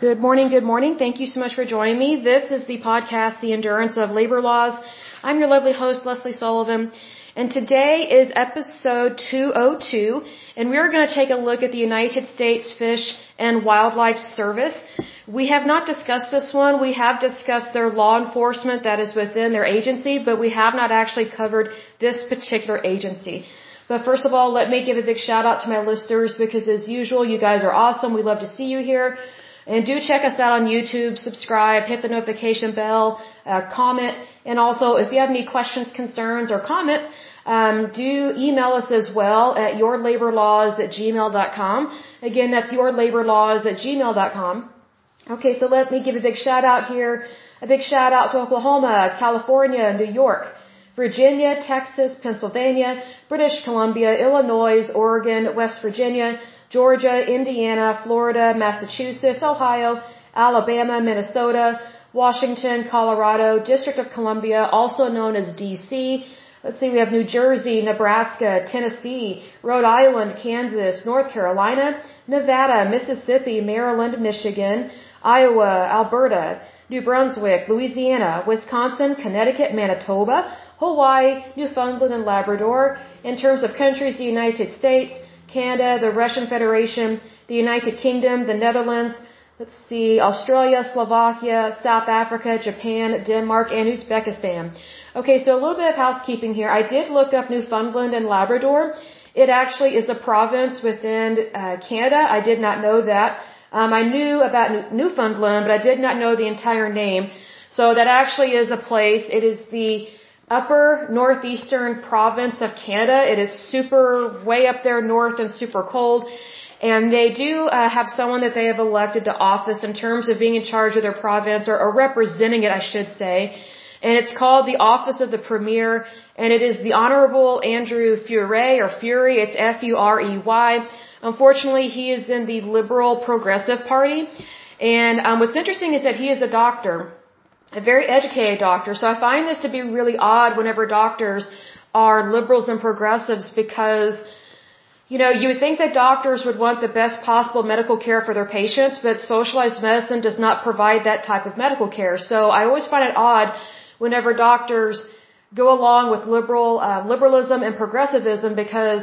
Good morning, good morning. Thank you so much for joining me. This is the podcast, The Endurance of Labor Laws. I'm your lovely host, Lesley Sullivan, and today is episode 202, and we are going to take a look at the United States Fish and Wildlife Service. We have not discussed this one. We have discussed their law enforcement that is within their agency, but we have not actually covered this particular agency. But first of all, let me give a big shout out to my listeners because as usual, you guys are awesome. We love to see you here. And do check us out on YouTube, subscribe, hit the notification bell, uh, comment, and also if you have any questions, concerns, or comments, um, do email us as well at yourlaborlaws at gmail.com. Again, that's yourlaborlaws at gmail.com. Okay, so let me give a big shout out here. A big shout out to Oklahoma, California, New York, Virginia, Texas, Pennsylvania, British Columbia, Illinois, Oregon, West Virginia, Georgia, Indiana, Florida, Massachusetts, Ohio, Alabama, Minnesota, Washington, Colorado, District of Columbia, also known as DC. Let's see, we have New Jersey, Nebraska, Tennessee, Rhode Island, Kansas, North Carolina, Nevada, Mississippi, Maryland, Michigan, Iowa, Alberta, New Brunswick, Louisiana, Wisconsin, Connecticut, Manitoba, Hawaii, Newfoundland, and Labrador. In terms of countries, the United States, Canada, the Russian Federation, the United Kingdom, the Netherlands, let's see, Australia, Slovakia, South Africa, Japan, Denmark, and Uzbekistan. Okay, so a little bit of housekeeping here. I did look up Newfoundland and Labrador. It actually is a province within uh, Canada. I did not know that. Um, I knew about Newfoundland, but I did not know the entire name. So that actually is a place. It is the upper northeastern province of Canada. It is super way up there north and super cold. And they do uh, have someone that they have elected to office in terms of being in charge of their province or, or representing it, I should say. And it's called the Office of the Premier, and it is the Honorable Andrew Furey or Fury. It's F-U-R-E-Y. Unfortunately, he is in the Liberal Progressive Party. And um, what's interesting is that he is a doctor a very educated doctor. So I find this to be really odd whenever doctors are liberals and progressives because, you know, you would think that doctors would want the best possible medical care for their patients, but socialized medicine does not provide that type of medical care. So I always find it odd whenever doctors go along with liberal, uh, liberalism and progressivism because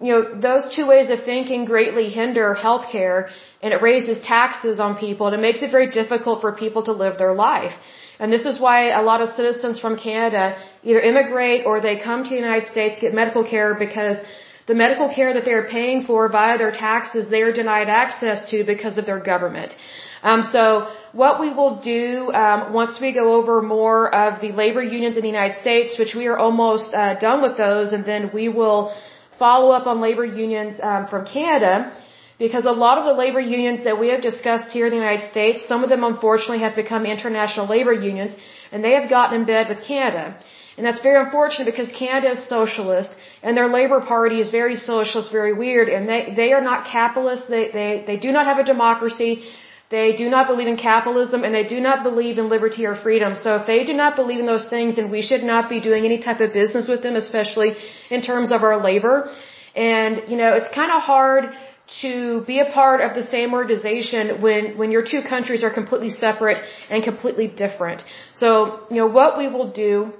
you know, those two ways of thinking greatly hinder healthcare and it raises taxes on people and it makes it very difficult for people to live their life. And this is why a lot of citizens from Canada either immigrate or they come to the United States get medical care because the medical care that they're paying for via their taxes, they are denied access to because of their government. Um, so what we will do um, once we go over more of the labor unions in the United States, which we are almost uh, done with those, and then we will follow up on labor unions um, from Canada because a lot of the labor unions that we have discussed here in the United States, some of them unfortunately have become international labor unions and they have gotten in bed with Canada. And that's very unfortunate because Canada is socialist and their labor party is very socialist, very weird, and they, they are not capitalist, they, they, they do not have a democracy, they do not believe in capitalism and they do not believe in liberty or freedom. So if they do not believe in those things, then we should not be doing any type of business with them, especially in terms of our labor. And, you know, it's kind of hard to be a part of the same organization when, when your two countries are completely separate and completely different. So, you know, what we will do,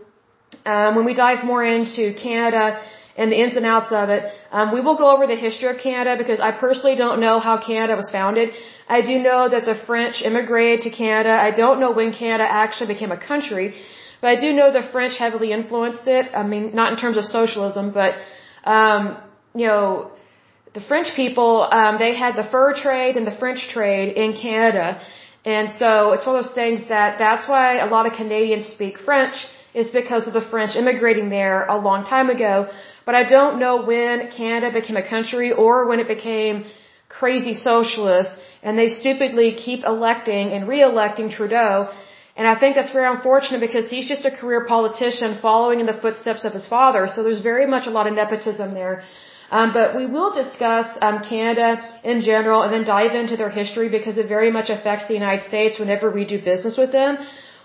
um, when we dive more into Canada and the ins and outs of it, um, we will go over the history of Canada because I personally don't know how Canada was founded. I do know that the French immigrated to Canada. I don't know when Canada actually became a country, but I do know the French heavily influenced it. I mean, not in terms of socialism, but, um, you know, the French people, um, they had the fur trade and the French trade in Canada. And so it's one of those things that that's why a lot of Canadians speak French is because of the French immigrating there a long time ago. But I don't know when Canada became a country or when it became crazy socialist and they stupidly keep electing and re-electing Trudeau. And I think that's very unfortunate because he's just a career politician following in the footsteps of his father. So there's very much a lot of nepotism there. Um, but we will discuss um, Canada in general and then dive into their history because it very much affects the United States whenever we do business with them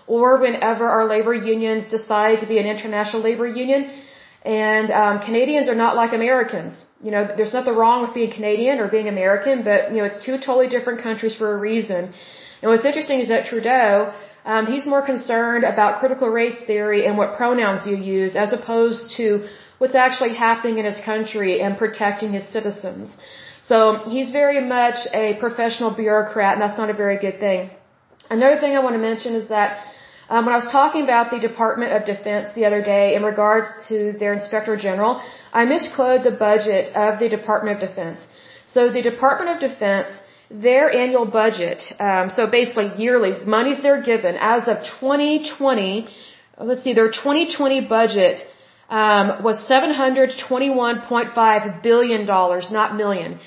or whenever our labor unions decide to be an international labor union. And um, Canadians are not like Americans. You know, there's nothing wrong with being Canadian or being American, but you know, it's two totally different countries for a reason. And what's interesting is that Trudeau, um, he's more concerned about critical race theory and what pronouns you use, as opposed to what's actually happening in his country and protecting his citizens. So he's very much a professional bureaucrat, and that's not a very good thing. Another thing I want to mention is that um, when I was talking about the Department of Defense the other day in regards to their Inspector General, I misquoted the budget of the Department of Defense. So the Department of Defense, their annual budget, um, so basically yearly monies they're given as of 2020. Let's see, their 2020 budget um, was 721.5 billion dollars, not million.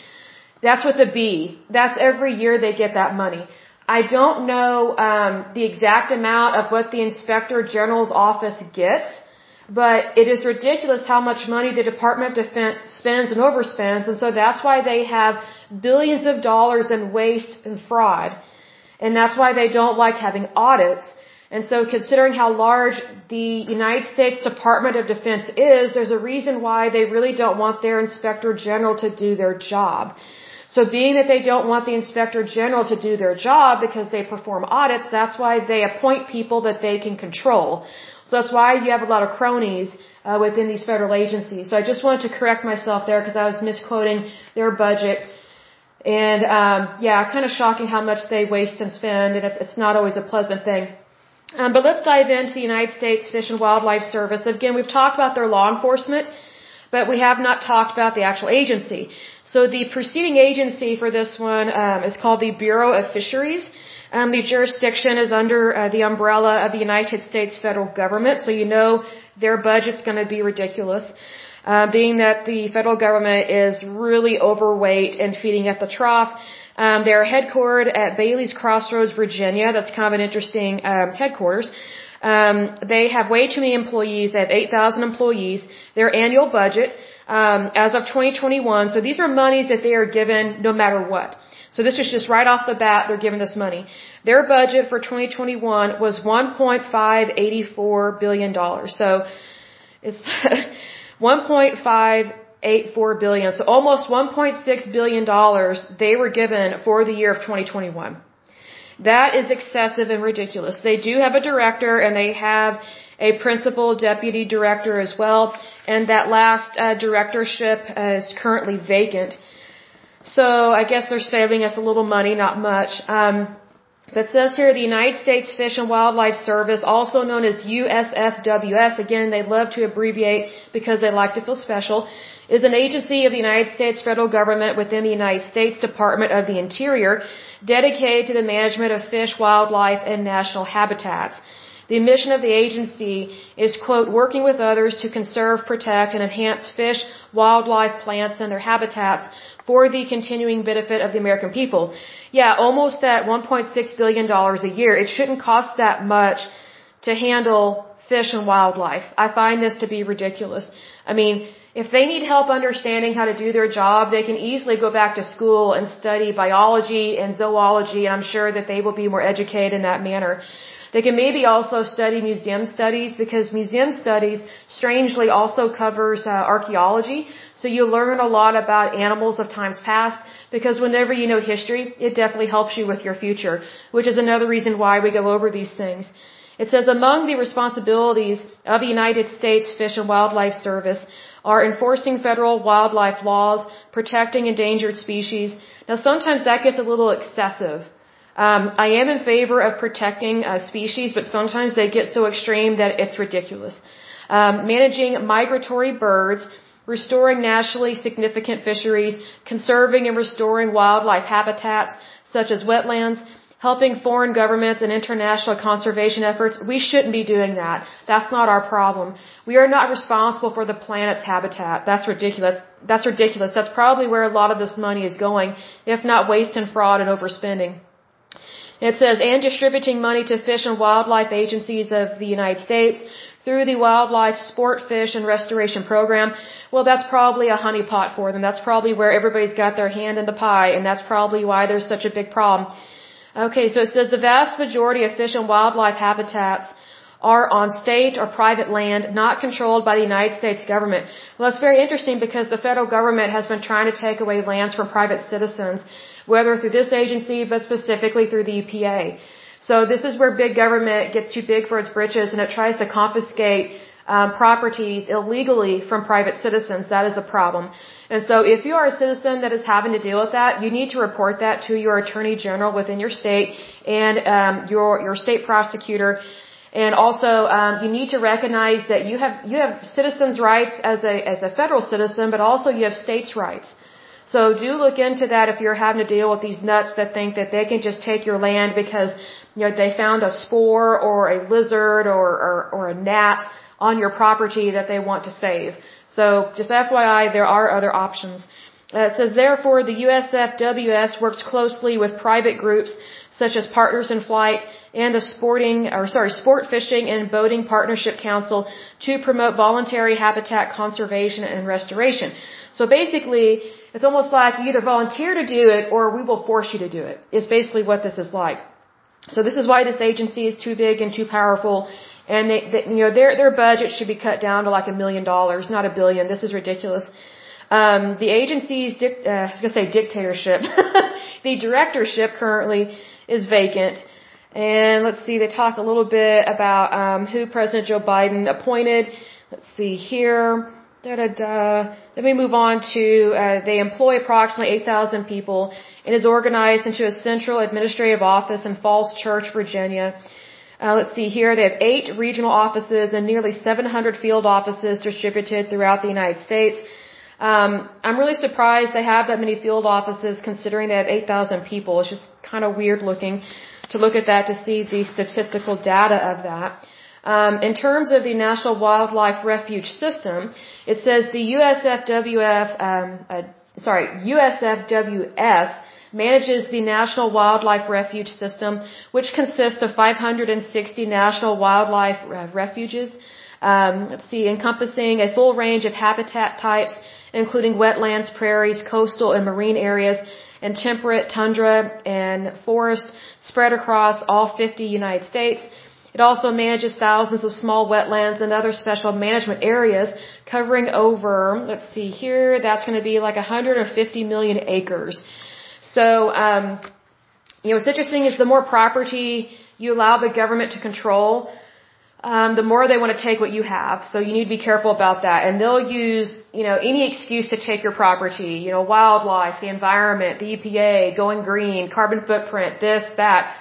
That's with a B. That's every year they get that money. I don't know um, the exact amount of what the Inspector General's office gets, but it is ridiculous how much money the Department of Defense spends and overspends, and so that's why they have billions of dollars in waste and fraud, and that's why they don't like having audits. And so considering how large the United States Department of Defense is, there's a reason why they really don't want their Inspector General to do their job. So being that they don't want the inspector general to do their job because they perform audits, that's why they appoint people that they can control. So that's why you have a lot of cronies uh, within these federal agencies. So I just wanted to correct myself there because I was misquoting their budget. And um, yeah, kind of shocking how much they waste and spend, and it's, it's not always a pleasant thing. Um, but let's dive into the United States Fish and Wildlife Service. Again, we've talked about their law enforcement but we have not talked about the actual agency. So the preceding agency for this one um, is called the Bureau of Fisheries. Um, the jurisdiction is under uh, the umbrella of the United States federal government, so you know their budget's going to be ridiculous. Uh, being that the federal government is really overweight and feeding at the trough. Um, they're headquartered at Bailey's Crossroads, Virginia. That's kind of an interesting um, headquarters. Um, they have way too many employees. They have 8,000 employees. Their annual budget, um, as of 2021, so these are monies that they are given no matter what. So this was just right off the bat, they're given this money. Their budget for 2021 was 1.584 billion dollars. So it's 1.584 billion. So almost 1.6 billion dollars they were given for the year of 2021. That is excessive and ridiculous. They do have a director and they have a principal deputy director as well, and that last uh, directorship uh, is currently vacant. So I guess they're saving us a little money, not much. Um, but says here the United States Fish and Wildlife Service, also known as USFWS, again they love to abbreviate because they like to feel special, is an agency of the United States federal government within the United States Department of the Interior dedicated to the management of fish, wildlife, and national habitats. The mission of the agency is, quote, working with others to conserve, protect, and enhance fish, wildlife, plants, and their habitats for the continuing benefit of the American people. Yeah, almost at $1.6 billion a year. It shouldn't cost that much to handle fish and wildlife. I find this to be ridiculous. I mean, if they need help understanding how to do their job, they can easily go back to school and study biology and zoology, and I'm sure that they will be more educated in that manner. They can maybe also study museum studies because museum studies strangely also covers uh, archaeology. So you learn a lot about animals of times past because whenever you know history, it definitely helps you with your future, which is another reason why we go over these things. It says among the responsibilities of the United States Fish and Wildlife Service are enforcing federal wildlife laws, protecting endangered species. Now sometimes that gets a little excessive. Um, I am in favor of protecting uh, species, but sometimes they get so extreme that it's ridiculous. Um, managing migratory birds, restoring nationally significant fisheries, conserving and restoring wildlife habitats such as wetlands, helping foreign governments and international conservation efforts, we shouldn't be doing that. That's not our problem. We are not responsible for the planet's habitat. That's ridiculous. That's ridiculous. That's probably where a lot of this money is going, if not waste and fraud and overspending. It says, and distributing money to fish and wildlife agencies of the United States through the Wildlife Sport Fish and Restoration Program. Well, that's probably a honeypot for them. That's probably where everybody's got their hand in the pie, and that's probably why there's such a big problem. Okay, so it says the vast majority of fish and wildlife habitats are on state or private land not controlled by the United States government. Well, that's very interesting because the federal government has been trying to take away lands from private citizens, whether through this agency, but specifically through the EPA. So this is where big government gets too big for its britches and it tries to confiscate um, properties illegally from private citizens. That is a problem. And so if you are a citizen that is having to deal with that, you need to report that to your attorney general within your state and um, your your state prosecutor and also, um, you need to recognize that you have you have citizens' rights as a as a federal citizen, but also you have states' rights. So do look into that if you're having to deal with these nuts that think that they can just take your land because you know they found a spore or a lizard or or, or a gnat on your property that they want to save. So just FYI, there are other options. Uh, it says, therefore, the USFWS works closely with private groups such as Partners in Flight and the Sporting, or sorry, Sport Fishing and Boating Partnership Council to promote voluntary habitat conservation and restoration. So basically, it's almost like you either volunteer to do it or we will force you to do it. it. Is basically what this is like. So this is why this agency is too big and too powerful, and they, they you know, their their budget should be cut down to like a million dollars, not a billion. This is ridiculous. Um, the agency's, uh, I was gonna say dictatorship. the directorship currently is vacant. And let's see, they talk a little bit about um, who President Joe Biden appointed. Let's see here. Da da da. Let me move on to uh, they employ approximately 8,000 people and is organized into a central administrative office in Falls Church, Virginia. Uh, let's see here. They have eight regional offices and nearly 700 field offices distributed throughout the United States. Um, I'm really surprised they have that many field offices considering they have 8,000 people. It's just kind of weird looking to look at that to see the statistical data of that. Um, in terms of the National Wildlife Refuge System, it says the USFWF, um, uh, sorry, USFWS manages the National Wildlife Refuge System, which consists of 560 national wildlife refuges. Um, let's see, encompassing a full range of habitat types including wetlands, prairies, coastal and marine areas, and temperate tundra and forest spread across all 50 United States. It also manages thousands of small wetlands and other special management areas covering over, let's see here, that's going to be like 150 million acres. So, um, you know, what's interesting is the more property you allow the government to control, um, the more they want to take what you have. So you need to be careful about that. And they'll use, you know, any excuse to take your property, you know, wildlife, the environment, the EPA, going green, carbon footprint, this, that.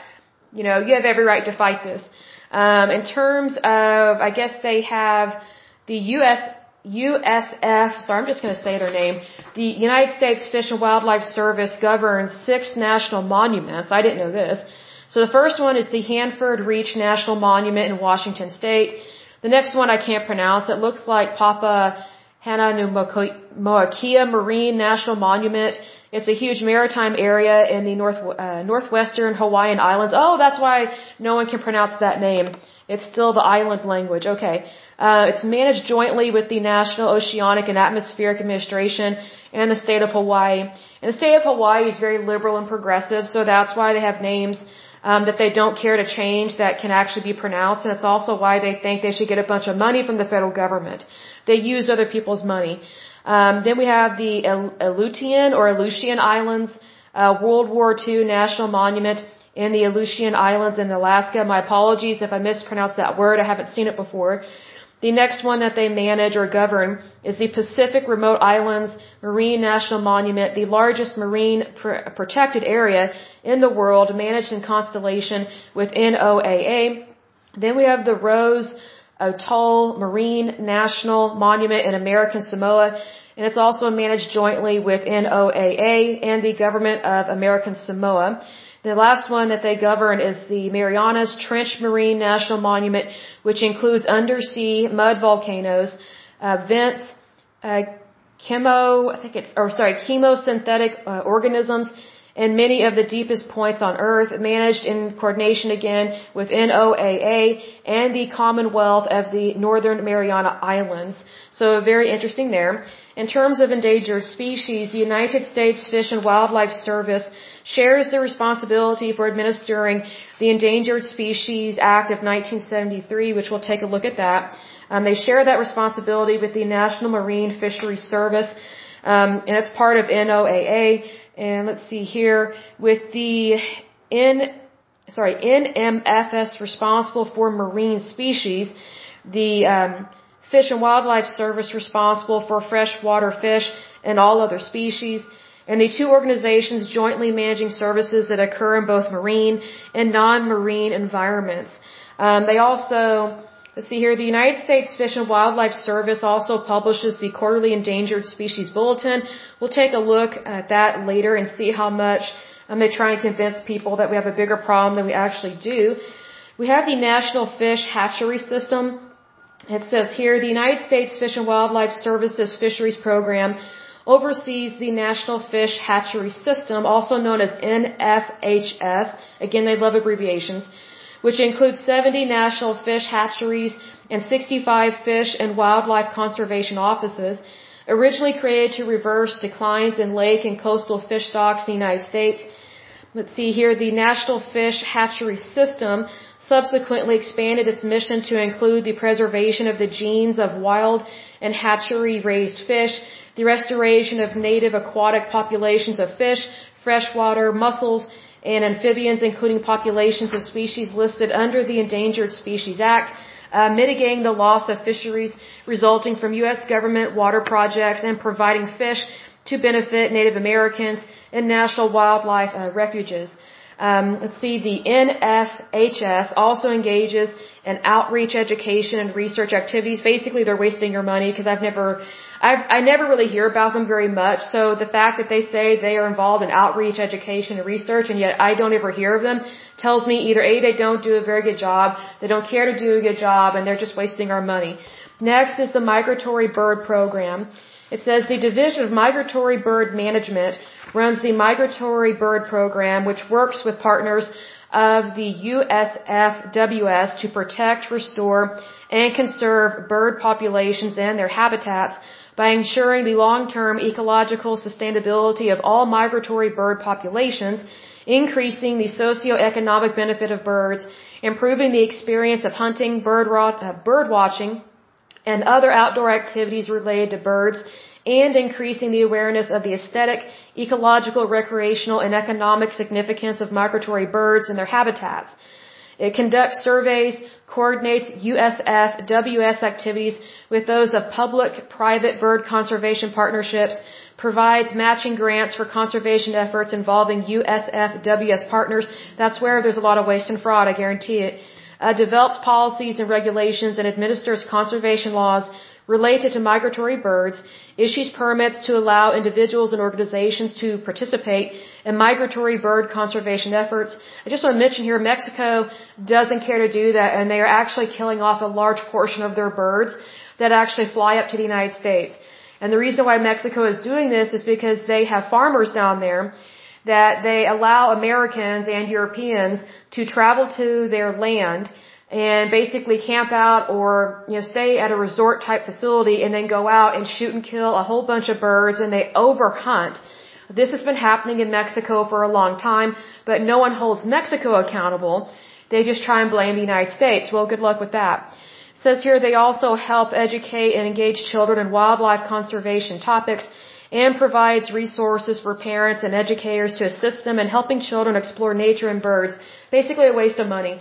You know, you have every right to fight this. Um, in terms of, I guess they have the US, USF, sorry, I'm just going to say their name. The United States Fish and Wildlife Service governs six national monuments. I didn't know this. So the first one is the Hanford Reach National Monument in Washington State. The next one I can't pronounce. It looks like Papa Hanaumokuia Marine National Monument. It's a huge maritime area in the north uh, northwestern Hawaiian Islands. Oh, that's why no one can pronounce that name. It's still the island language. Okay. Uh, it's managed jointly with the National Oceanic and Atmospheric Administration and the state of Hawaii. And the state of Hawaii is very liberal and progressive, so that's why they have names um, that they don't care to change that can actually be pronounced, and it's also why they think they should get a bunch of money from the federal government. They use other people's money. Um, then we have the Aleutian or Aleutian Islands, uh, World War II National Monument in the Aleutian Islands in Alaska. My apologies if I mispronounced that word. I haven't seen it before. The next one that they manage or govern is the Pacific Remote Islands Marine National Monument, the largest marine pr protected area in the world, managed in constellation with NOAA. Then we have the Rose Atoll Marine National Monument in American Samoa, and it's also managed jointly with NOAA and the government of American Samoa. The last one that they govern is the Marianas Trench Marine National Monument, which includes undersea mud volcanoes, uh, vents, uh, chemo, I think it's, or sorry, chemosynthetic uh, organisms, and many of the deepest points on Earth, managed in coordination again with NOAA and the Commonwealth of the Northern Mariana Islands. So very interesting there. In terms of endangered species, the United States Fish and Wildlife Service shares the responsibility for administering the Endangered Species Act of 1973, which we'll take a look at that. Um, they share that responsibility with the National Marine Fisheries Service, um, and it's part of NOAA. And let's see here with the N, sorry, NMFS responsible for marine species, the um, Fish and Wildlife Service responsible for freshwater fish and all other species and the two organizations jointly managing services that occur in both marine and non-marine environments. Um, they also, let's see here, the United States Fish and Wildlife Service also publishes the quarterly endangered species bulletin. We'll take a look at that later and see how much um, they try and convince people that we have a bigger problem than we actually do. We have the National Fish Hatchery System. It says here, the United States Fish and Wildlife Service's fisheries program oversees the National Fish Hatchery System, also known as NFHS. Again, they love abbreviations, which includes 70 national fish hatcheries and 65 fish and wildlife conservation offices. Originally created to reverse declines in lake and coastal fish stocks in the United States. Let's see here, the National Fish Hatchery System subsequently expanded its mission to include the preservation of the genes of wild and hatchery raised fish the restoration of native aquatic populations of fish, freshwater, mussels, and amphibians, including populations of species listed under the Endangered Species Act, uh, mitigating the loss of fisheries resulting from U.S. government water projects, and providing fish to benefit Native Americans and national wildlife uh, refuges. Um, let's see, the NFHS also engages in outreach, education, and research activities. Basically, they're wasting your money because I've never I've, I never really hear about them very much. So the fact that they say they are involved in outreach, education, and research, and yet I don't ever hear of them, tells me either A, they don't do a very good job, they don't care to do a good job, and they're just wasting our money. Next is the Migratory Bird Program. It says the Division of Migratory Bird Management runs the Migratory Bird Program, which works with partners of the USFWS to protect, restore, and conserve bird populations and their habitats by ensuring the long-term ecological sustainability of all migratory bird populations, increasing the socio-economic benefit of birds, improving the experience of hunting, bird, uh, bird watching, and other outdoor activities related to birds, and increasing the awareness of the aesthetic, ecological, recreational, and economic significance of migratory birds and their habitats. It conducts surveys, coordinates USF WS activities with those of public-private bird conservation partnerships, provides matching grants for conservation efforts involving USF WS partners. That's where there's a lot of waste and fraud, I guarantee it. Uh, develops policies and regulations and administers conservation laws related to migratory birds, issues permits to allow individuals and organizations to participate in migratory bird conservation efforts. I just want to mention here, Mexico doesn't care to do that, and they are actually killing off a large portion of their birds that actually fly up to the United States. And the reason why Mexico is doing this is because they have farmers down there that they allow Americans and Europeans to travel to their land and basically camp out or you know stay at a resort type facility and then go out and shoot and kill a whole bunch of birds and they overhunt. This has been happening in Mexico for a long time, but no one holds Mexico accountable. They just try and blame the United States. Well, good luck with that. It says here they also help educate and engage children in wildlife conservation topics and provides resources for parents and educators to assist them in helping children explore nature and birds. Basically a waste of money.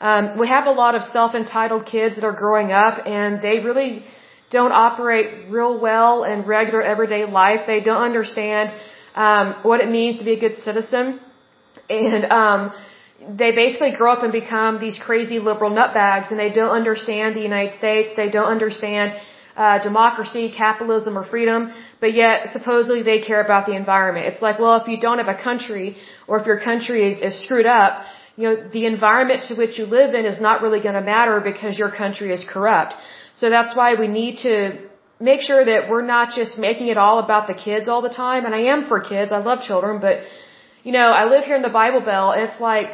Um, we have a lot of self-entitled kids that are growing up and they really don't operate real well in regular everyday life. They don't understand um, what it means to be a good citizen, and um, they basically grow up and become these crazy liberal nutbags, and they don't understand the United States. They don't understand uh, democracy, capitalism, or freedom, but yet supposedly they care about the environment. It's like, well, if you don't have a country, or if your country is, is screwed up, you know, the environment to which you live in is not really going to matter because your country is corrupt. So that's why we need to make sure that we're not just making it all about the kids all the time. And I am for kids. I love children, but you know, I live here in the Bible Belt, and it's like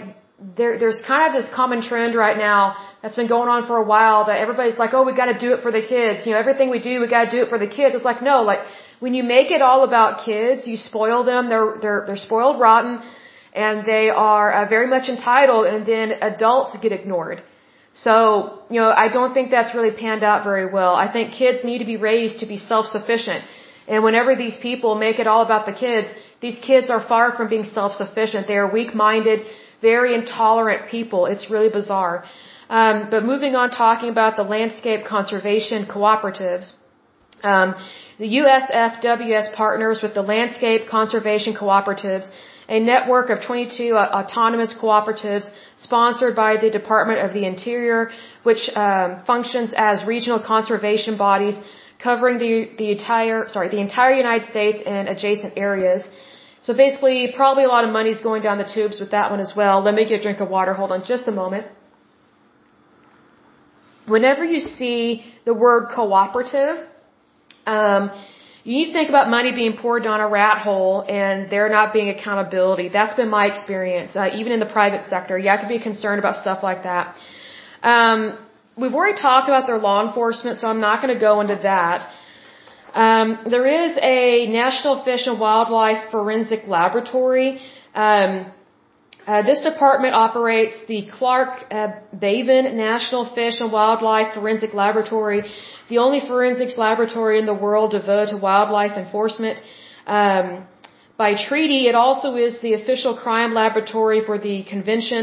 there, there's kind of this common trend right now that's been going on for a while that everybody's like, oh, we got to do it for the kids. You know, everything we do, we got to do it for the kids. It's like, no, like when you make it all about kids, you spoil them. They're they're they're spoiled rotten, and they are uh, very much entitled, and then adults get ignored. So, you know, I don't think that's really panned out very well. I think kids need to be raised to be self-sufficient. And whenever these people make it all about the kids, these kids are far from being self-sufficient. They are weak-minded very intolerant people. It's really bizarre. Um, but moving on, talking about the landscape conservation cooperatives. Um, the USFWS partners with the Landscape Conservation Cooperatives, a network of 22 uh, autonomous cooperatives sponsored by the Department of the Interior, which um, functions as regional conservation bodies covering the, the entire sorry the entire United States and adjacent areas. So basically, probably a lot of money is going down the tubes with that one as well. Let me get a drink of water. Hold on just a moment. Whenever you see the word cooperative, um, you think about money being poured down a rat hole and there not being accountability. That's been my experience, uh, even in the private sector. You have to be concerned about stuff like that. Um, we've already talked about their law enforcement, so I'm not going to go into that. Um, there is a National Fish and Wildlife Forensic Laboratory. Um, uh, this department operates the Clark uh, Bavin National Fish and Wildlife Forensic Laboratory, the only forensics laboratory in the world devoted to wildlife enforcement. Um, by treaty, it also is the official crime laboratory for the Convention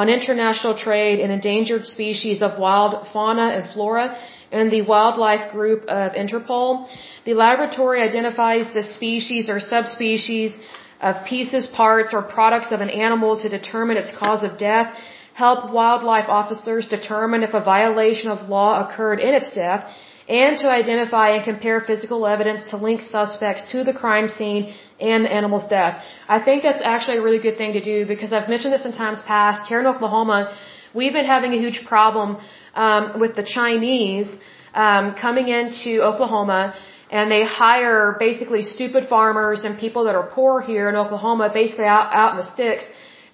on International Trade in Endangered Species of Wild Fauna and Flora and the Wildlife Group of Interpol. The laboratory identifies the species or subspecies of pieces, parts, or products of an animal to determine its cause of death, help wildlife officers determine if a violation of law occurred in its death, and to identify and compare physical evidence to link suspects to the crime scene and the animal's death. I think that's actually a really good thing to do because I've mentioned this in times past. Here in Oklahoma, we've been having a huge problem um, with the Chinese um, coming into Oklahoma and they hire basically stupid farmers and people that are poor here in Oklahoma, basically out, out in the sticks,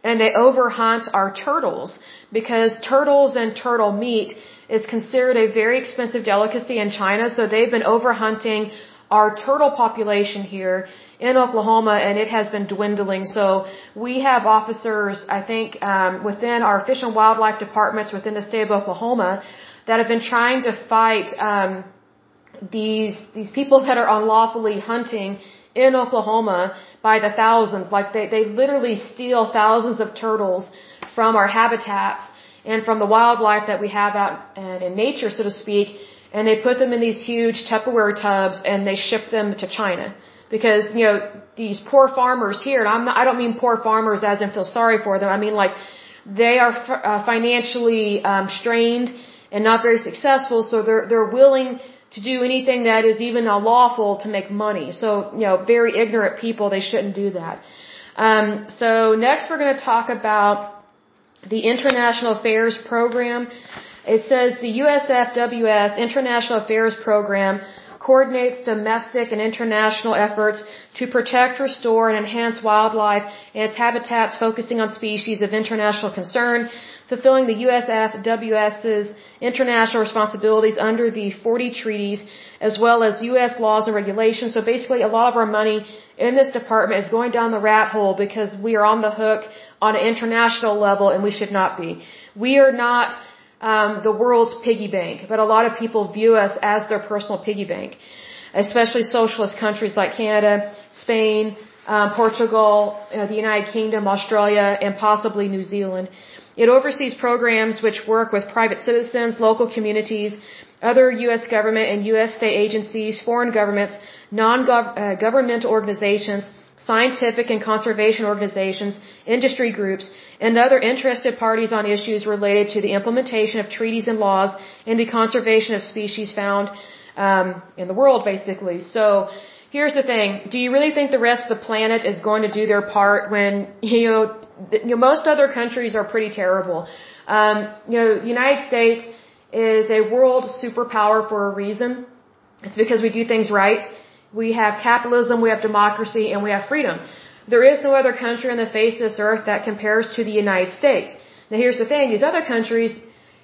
and they overhunt our turtles because turtles and turtle meat is considered a very expensive delicacy in China, so they've been overhunting our turtle population here in Oklahoma, and it has been dwindling. So we have officers, I think, um, within our fish and wildlife departments within the state of Oklahoma that have been trying to fight um, these these people that are unlawfully hunting in Oklahoma by the thousands. Like they they literally steal thousands of turtles from our habitats and from the wildlife that we have out and in nature, so to speak, and they put them in these huge Tupperware tubs and they ship them to China. Because, you know, these poor farmers here, and I'm not, I don't mean poor farmers as in feel sorry for them, I mean like they are uh, financially um, strained and not very successful, so they're, they're willing to do anything that is even unlawful to make money. So, you know, very ignorant people, they shouldn't do that. Um, so next we're going to talk about the International Affairs Program. It says the USFWS International Affairs Program coordinates domestic and international efforts to protect, restore, and enhance wildlife and its habitats focusing on species of international concern, fulfilling the USFWS's international responsibilities under the 40 treaties as well as US laws and regulations. So basically a lot of our money in this department is going down the rat hole because we are on the hook on an international level and we should not be. We are not um, the world's piggy bank, but a lot of people view us as their personal piggy bank, especially socialist countries like Canada, Spain, um, Portugal, uh, the United Kingdom, Australia, and possibly New Zealand. It oversees programs which work with private citizens, local communities, other U.S. government and U.S. state agencies, foreign governments, non-governmental uh, organizations, scientific and conservation organizations, industry groups, and other interested parties on issues related to the implementation of treaties and laws and the conservation of species found um, in the world, basically. So here's the thing: Do you really think the rest of the planet is going to do their part when you know, you know most other countries are pretty terrible? Um, you know, the United States is a world superpower for a reason. It's because we do things right we have capitalism, we have democracy, and we have freedom. there is no other country on the face of this earth that compares to the United States. Now here's the thing, these other countries,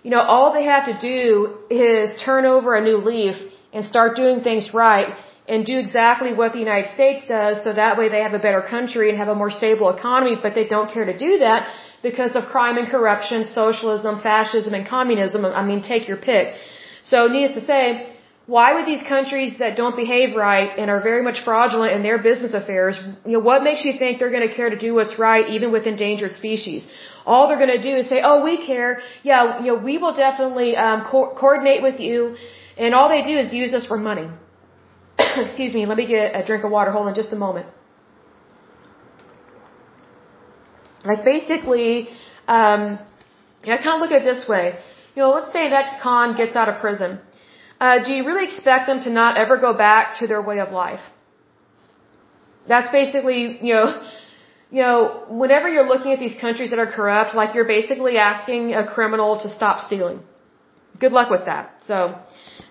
you know, all they have to do is turn over a new leaf and start doing things right and do exactly what the United States does so that way they have a better country and have a more stable economy, but they don't care to do that because of crime and corruption, socialism, fascism, and communism. I mean, take your pick. So needless to say, why would these countries that don't behave right and are very much fraudulent in their business affairs, you know, what makes you think they're going to care to do what's right even with endangered species? All they're going to do is say, oh, we care. Yeah, you know, we will definitely um, co- coordinate with you. And all they do is use us for money. Excuse me, let me get a drink of water. Hold on just a moment. Like basically, um, you know, I kind of look at it this way. You know, let's say an ex-con gets out of prison uh, do you really expect them to not ever go back to their way of life? That's basically, you know, you know, whenever you're looking at these countries that are corrupt, like you're basically asking a criminal to stop stealing. Good luck with that. So,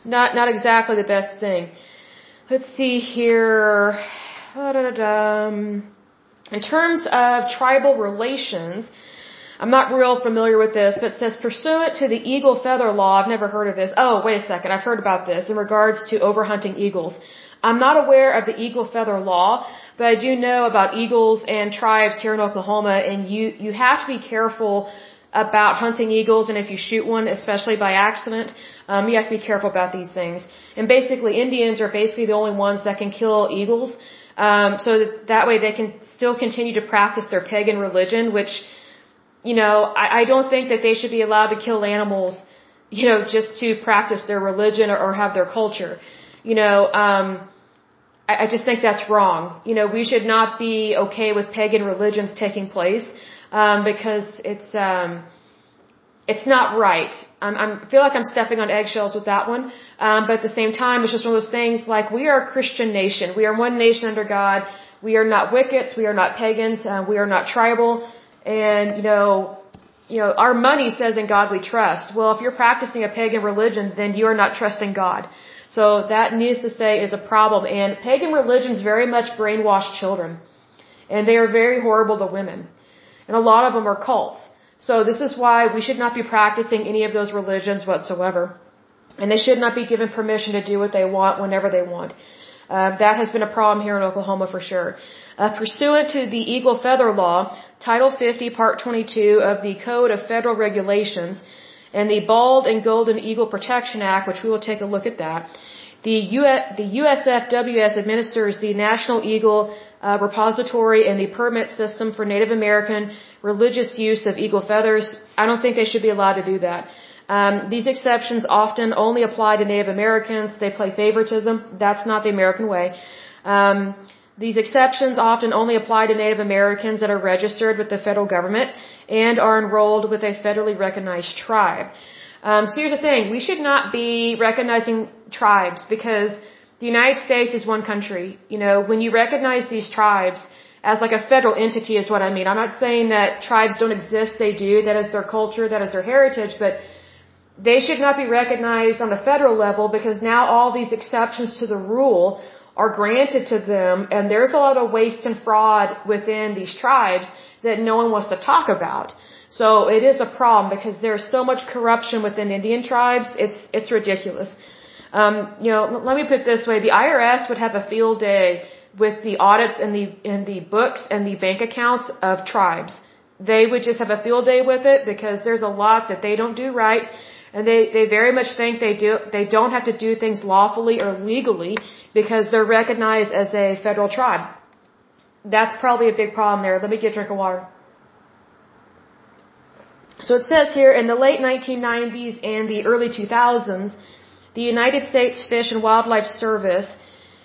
not not exactly the best thing. Let's see here. In terms of tribal relations, I'm not real familiar with this, but it says pursuant to the eagle feather law. I've never heard of this. Oh, wait a second. I've heard about this in regards to overhunting eagles. I'm not aware of the eagle feather law, but I do know about eagles and tribes here in Oklahoma, and you, you have to be careful about hunting eagles, and if you shoot one, especially by accident, um, you have to be careful about these things. And basically, Indians are basically the only ones that can kill eagles, um, so that, that way they can still continue to practice their pagan religion, which you know, I, I don't think that they should be allowed to kill animals, you know, just to practice their religion or, or have their culture. You know, um, I, I just think that's wrong. You know, we should not be okay with pagan religions taking place, um, because it's, um, it's not right. I'm, I'm, I feel like I'm stepping on eggshells with that one. Um, but at the same time, it's just one of those things like we are a Christian nation. We are one nation under God. We are not wickets. We are not pagans. Uh, we are not tribal. And, you know, you know, our money says in God we trust. Well, if you're practicing a pagan religion, then you are not trusting God. So that needs to say is a problem. And pagan religions very much brainwash children. And they are very horrible to women. And a lot of them are cults. So this is why we should not be practicing any of those religions whatsoever. And they should not be given permission to do what they want whenever they want. Uh, that has been a problem here in Oklahoma for sure. Uh, pursuant to the Eagle Feather Law, Title 50, Part 22 of the Code of Federal Regulations, and the Bald and Golden Eagle Protection Act, which we will take a look at that. The, US, the USFWS administers the National Eagle uh, Repository and the permit system for Native American religious use of eagle feathers. I don't think they should be allowed to do that. Um, these exceptions often only apply to Native Americans. They play favoritism. That's not the American way. Um, these exceptions often only apply to Native Americans that are registered with the federal government and are enrolled with a federally recognized tribe. Um, so here's the thing: we should not be recognizing tribes because the United States is one country. You know, when you recognize these tribes as like a federal entity, is what I mean. I'm not saying that tribes don't exist; they do. That is their culture, that is their heritage, but they should not be recognized on a federal level because now all these exceptions to the rule are granted to them and there's a lot of waste and fraud within these tribes that no one wants to talk about. So it is a problem because there's so much corruption within Indian tribes. It's it's ridiculous. Um, you know, let me put it this way: the IRS would have a field day with the audits and the and the books and the bank accounts of tribes. They would just have a field day with it because there's a lot that they don't do right, and they they very much think they do they don't have to do things lawfully or legally because they're recognized as a federal tribe. That's probably a big problem there. Let me get a drink of water. So it says here in the late 1990s and the early 2000s, the United States Fish and Wildlife Service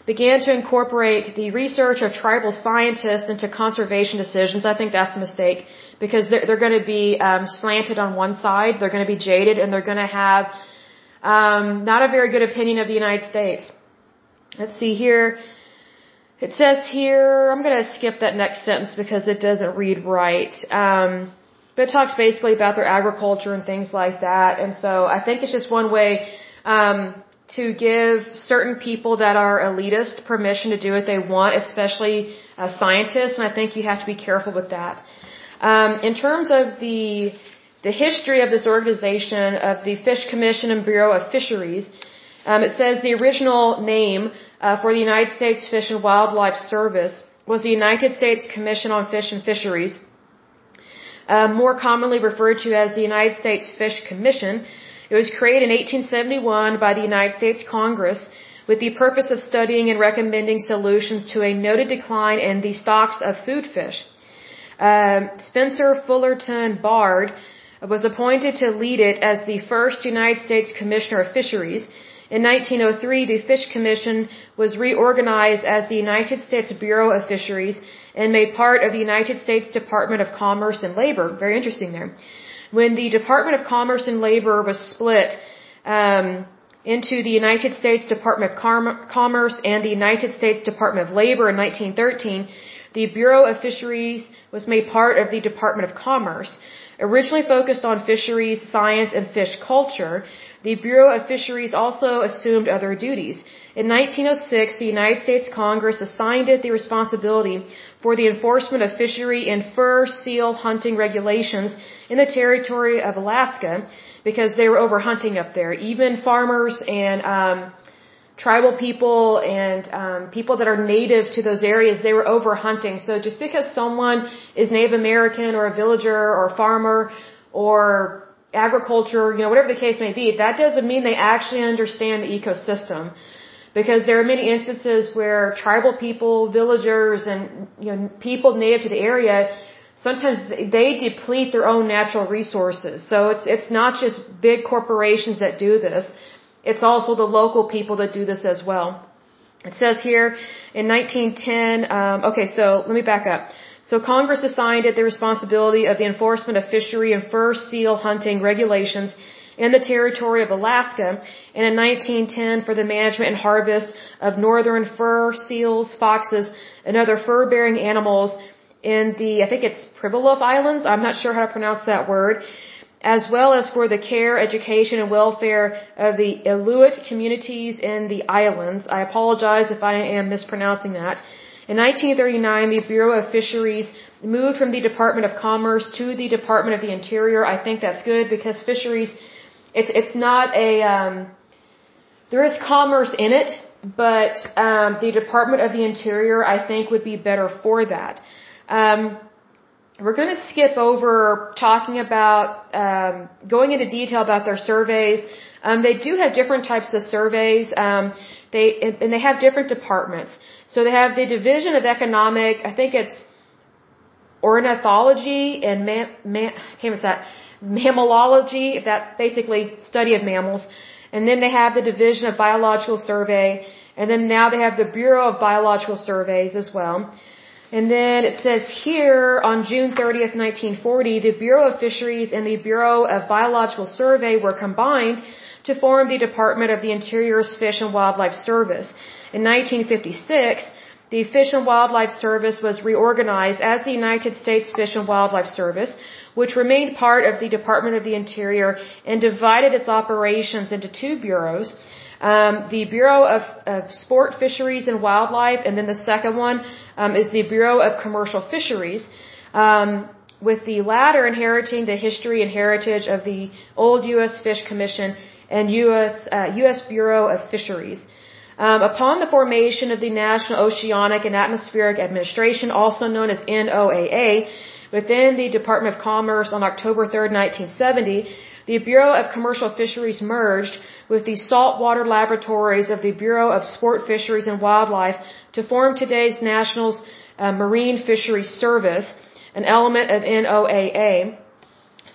began to incorporate the research of tribal scientists into conservation decisions. I think that's a mistake because they're, they're going to be um, slanted on one side, they're going to be jaded, and they're going to have um, not a very good opinion of the United States. Let's see here. It says here, I'm going to skip that next sentence because it doesn't read right. Um, but it talks basically about their agriculture and things like that. And so I think it's just one way um, to give certain people that are elitist permission to do what they want, especially uh, scientists, and I think you have to be careful with that. Um, in terms of the the history of this organization of the Fish Commission and Bureau of Fisheries, um, it says the original name uh, for the United States Fish and Wildlife Service was the United States Commission on Fish and Fisheries, uh, more commonly referred to as the United States Fish Commission. It was created in 1871 by the United States Congress with the purpose of studying and recommending solutions to a noted decline in the stocks of food fish. Um, Spencer Fullerton Baird was appointed to lead it as the first United States Commissioner of Fisheries. In 1903, the Fish Commission was reorganized as the United States Bureau of Fisheries and made part of the United States Department of Commerce and Labor. Very interesting there. When the Department of Commerce and Labor was split um, into the United States Department of Com- Commerce and the United States Department of Labor in 1913, the Bureau of Fisheries was made part of the Department of Commerce. Originally focused on fisheries, science, and fish culture, the Bureau of Fisheries also assumed other duties. In 1906, the United States Congress assigned it the responsibility for the enforcement of fishery and fur seal hunting regulations in the territory of Alaska because they were overhunting up there. Even farmers and um, tribal people and um, people that are native to those areas, they were over hunting. So just because someone is Native American or a villager or a farmer or agriculture, you know, whatever the case may be, that doesn't mean they actually understand the ecosystem. Because there are many instances where tribal people, villagers, and you know, people native to the area, sometimes they deplete their own natural resources. So it's it's not just big corporations that do this it's also the local people that do this as well. It says here in 1910, um, okay, so let me back up. So Congress assigned it the responsibility of the enforcement of fishery and fur seal hunting regulations in the territory of Alaska, and in 1910 for the management and harvest of northern fur seals, foxes, and other fur-bearing animals in the, I think it's Pribilof Islands. I'm not sure how to pronounce that word as well as for the care, education, and welfare of the Inuit communities in the islands. I apologize if I am mispronouncing that. In 1939, the Bureau of Fisheries moved from the Department of Commerce to the Department of the Interior. I think that's good because fisheries, it's it's not a um, there is commerce in it, but um, the Department of the Interior I think would be better for that. Um, we're going to skip over talking about um, going into detail about their surveys. Um, they do have different types of surveys. Um, they and they have different departments. So they have the division of economic. I think it's ornithology and man, man, that. If that basically study of mammals. And then they have the division of biological survey. And then now they have the Bureau of Biological Surveys as well. And then it says here on June 30th, 1940, the Bureau of Fisheries and the Bureau of Biological Survey were combined to form the Department of the Interior's Fish and Wildlife Service. In 1956, the Fish and Wildlife Service was reorganized as the United States Fish and Wildlife Service, which remained part of the Department of the Interior and divided its operations into two bureaus. Um, the Bureau of, of Sport Fisheries and Wildlife, and then the second one um, is the Bureau of Commercial Fisheries. Um, with the latter inheriting the history and heritage of the old U.S. Fish Commission and U.S. Uh, U.S. Bureau of Fisheries. Um, upon the formation of the National Oceanic and Atmospheric Administration, also known as NOAA, within the Department of Commerce on October 3, 1970, the Bureau of Commercial Fisheries merged with the saltwater laboratories of the Bureau of Sport Fisheries and Wildlife to form today's National uh, Marine Fisheries Service, an element of NOAA.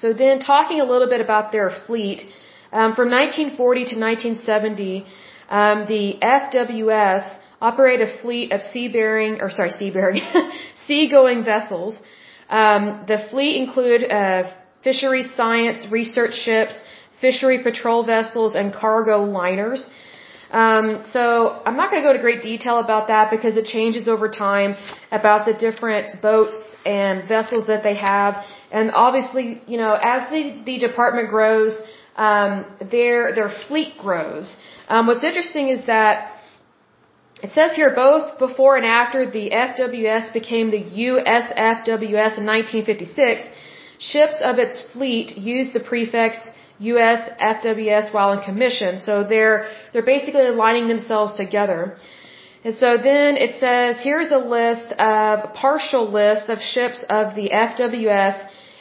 So then talking a little bit about their fleet, um, from 1940 to 1970, um, the FWS operated a fleet of sea-bearing, or sorry, sea-bearing, sea-going vessels. Um, the fleet included uh, fisheries science research ships, fishery patrol vessels, and cargo liners. Um, so I'm not going to go into great detail about that because it changes over time about the different boats and vessels that they have. And obviously, you know, as the, the department grows, um, their their fleet grows. Um, what's interesting is that it says here both before and after the FWS became the USFWS in 1956, ships of its fleet used the prefix USFWS while in commission. So they're, they're basically aligning themselves together. And so then it says, here's a list of, a partial list of ships of the FWS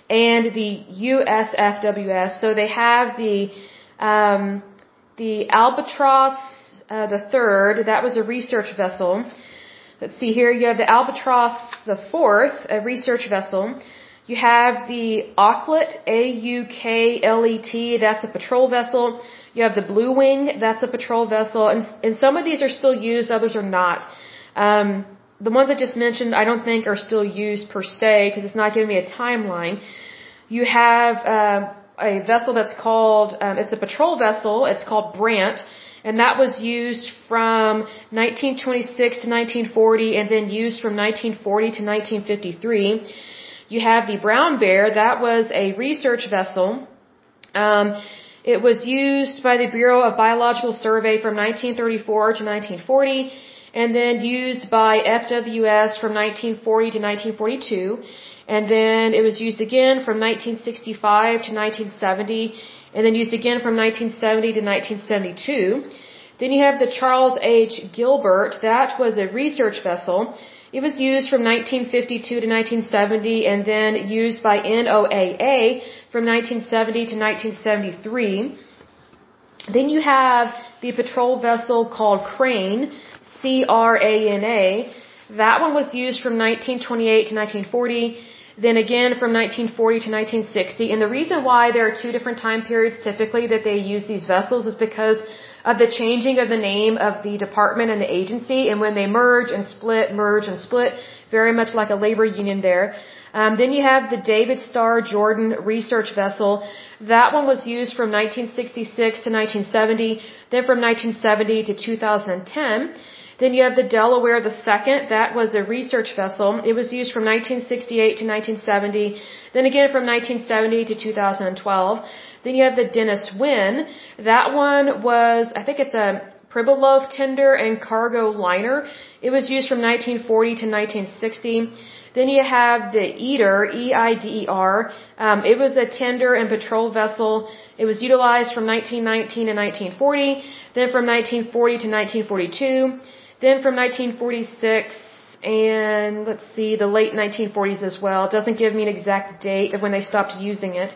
and the USFWS. So they have the, um, the Albatross, uh, the third, that was a research vessel. Let's see here, you have the Albatross the fourth, a research vessel. You have the Auklet, A-U-K-L-E-T, that's a patrol vessel. You have the Blue Wing, that's a patrol vessel, and, and some of these are still used, others are not. Um, the ones I just mentioned, I don't think are still used per se because it's not giving me a timeline. You have uh, a vessel that's called, um, it's a patrol vessel, it's called Brant, and that was used from 1926 to 1940 and then used from 1940 to 1953. You have the Brown Bear, that was a research vessel. Um, it was used by the Bureau of Biological Survey from 1934 to 1940 and then used by FWS from 1940 to 1942 and then it was used again from 1965 to 1970 and then used again from 1970 to 1972. Then you have the Charles H. Gilbert, that was a research vessel. It was used from 1952 to 1970 and then used by NOAA from 1970 to 1973. Then you have the patrol vessel called Crane, C-R-A-N-A. That one was used from 1928 to 1940, then again from 1940 to 1960. And the reason why there are two different time periods typically that they use these vessels is because of the changing of the name of the department and the agency, and when they merge and split, merge and split, very much like a labor union there. Um, then you have the David Starr Jordan research vessel. That one was used from 1966 to 1970, then from 1970 to 2010. Then you have the Delaware II. That was a research vessel. It was used from 1968 to 1970, then again from 1970 to 2012. Then you have the Dennis Winn. That one was, I think it's a Pribilof tender and cargo liner. It was used from 1940 to 1960. Then you have the Eider, E-I-D-E-R. Um, it was a tender and patrol vessel. It was utilized from 1919 to 1940, then from 1940 to 1942, then from 1946 and let's see, the late 1940s as well. It doesn't give me an exact date of when they stopped using it.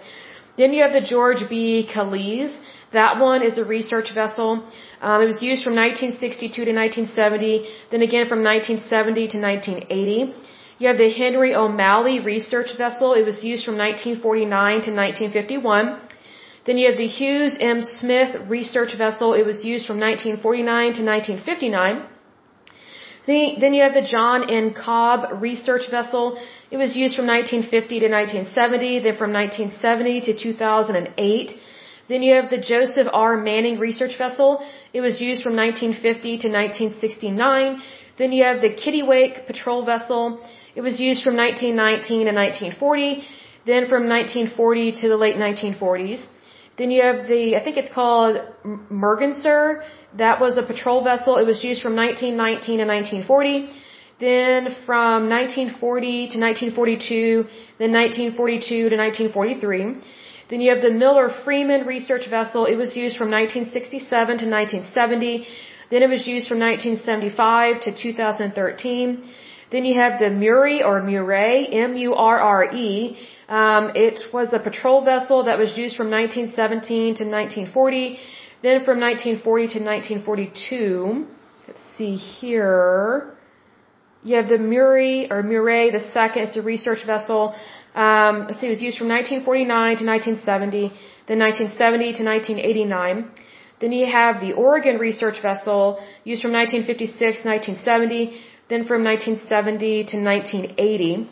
Then you have the George B. Kelez. That one is a research vessel. Um, it was used from 1962 to 1970, then again from 1970 to 1980. You have the Henry O'Malley research vessel. It was used from 1949 to 1951. Then you have the Hughes M. Smith research vessel. It was used from 1949 to 1959. Then you have the John N. Cobb research vessel. It was used from 1950 to 1970, then from 1970 to 2008. Then you have the Joseph R. Manning research vessel. It was used from 1950 to 1969. Then you have the Kittiwake patrol vessel. It was used from 1919 to 1940. Then from 1940 to the late 1940s. Then you have the, I think it's called Merganser. That was a patrol vessel. It was used from 1919 to 1940. Then from 1940 to 1942, then 1942 to 1943. Then you have the Miller Freeman research vessel. It was used from 1967 to 1970. Then it was used from 1975 to 2013. Then you have the Murray or Murray, M-U-R-R-E. Um, it was a patrol vessel that was used from 1917 to 1940. Then from 1940 to 1942. Let's see here. You have the Murray or Murray the second. It's a research vessel. Um, let's see, it was used from 1949 to 1970, then 1970 to 1989. Then you have the Oregon research vessel used from 1956 to 1970, then from 1970 to 1980.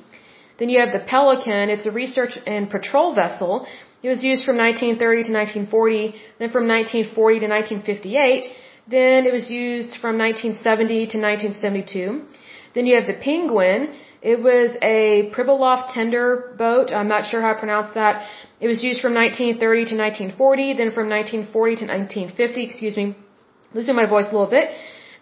Then you have the Pelican. It's a research and patrol vessel. It was used from 1930 to 1940, then from 1940 to 1958. Then it was used from 1970 to 1972. Then you have the Penguin. It was a Pribilof tender boat. I'm not sure how I pronounce that. It was used from 1930 to 1940, then from 1940 to 1950, excuse me, losing my voice a little bit.